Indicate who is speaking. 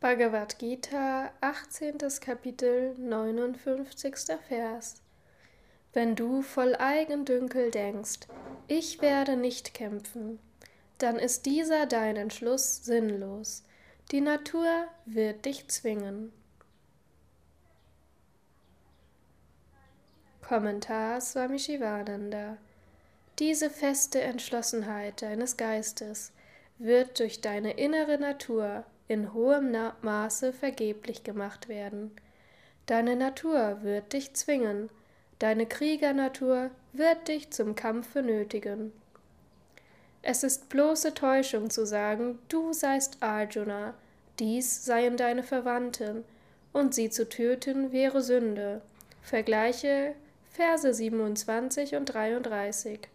Speaker 1: Bhagavad Gita, 18. Kapitel, 59. Vers. Wenn du voll Eigendünkel denkst, ich werde nicht kämpfen, dann ist dieser dein Entschluss sinnlos. Die Natur wird dich zwingen. Kommentar Swami Shivananda Diese feste Entschlossenheit deines Geistes wird durch deine innere Natur in hohem Maße vergeblich gemacht werden. Deine Natur wird dich zwingen, deine Kriegernatur wird dich zum Kampfe nötigen. Es ist bloße Täuschung zu sagen, du seist Arjuna, dies seien deine Verwandten, und sie zu töten wäre Sünde. Vergleiche Verse 27 und 33.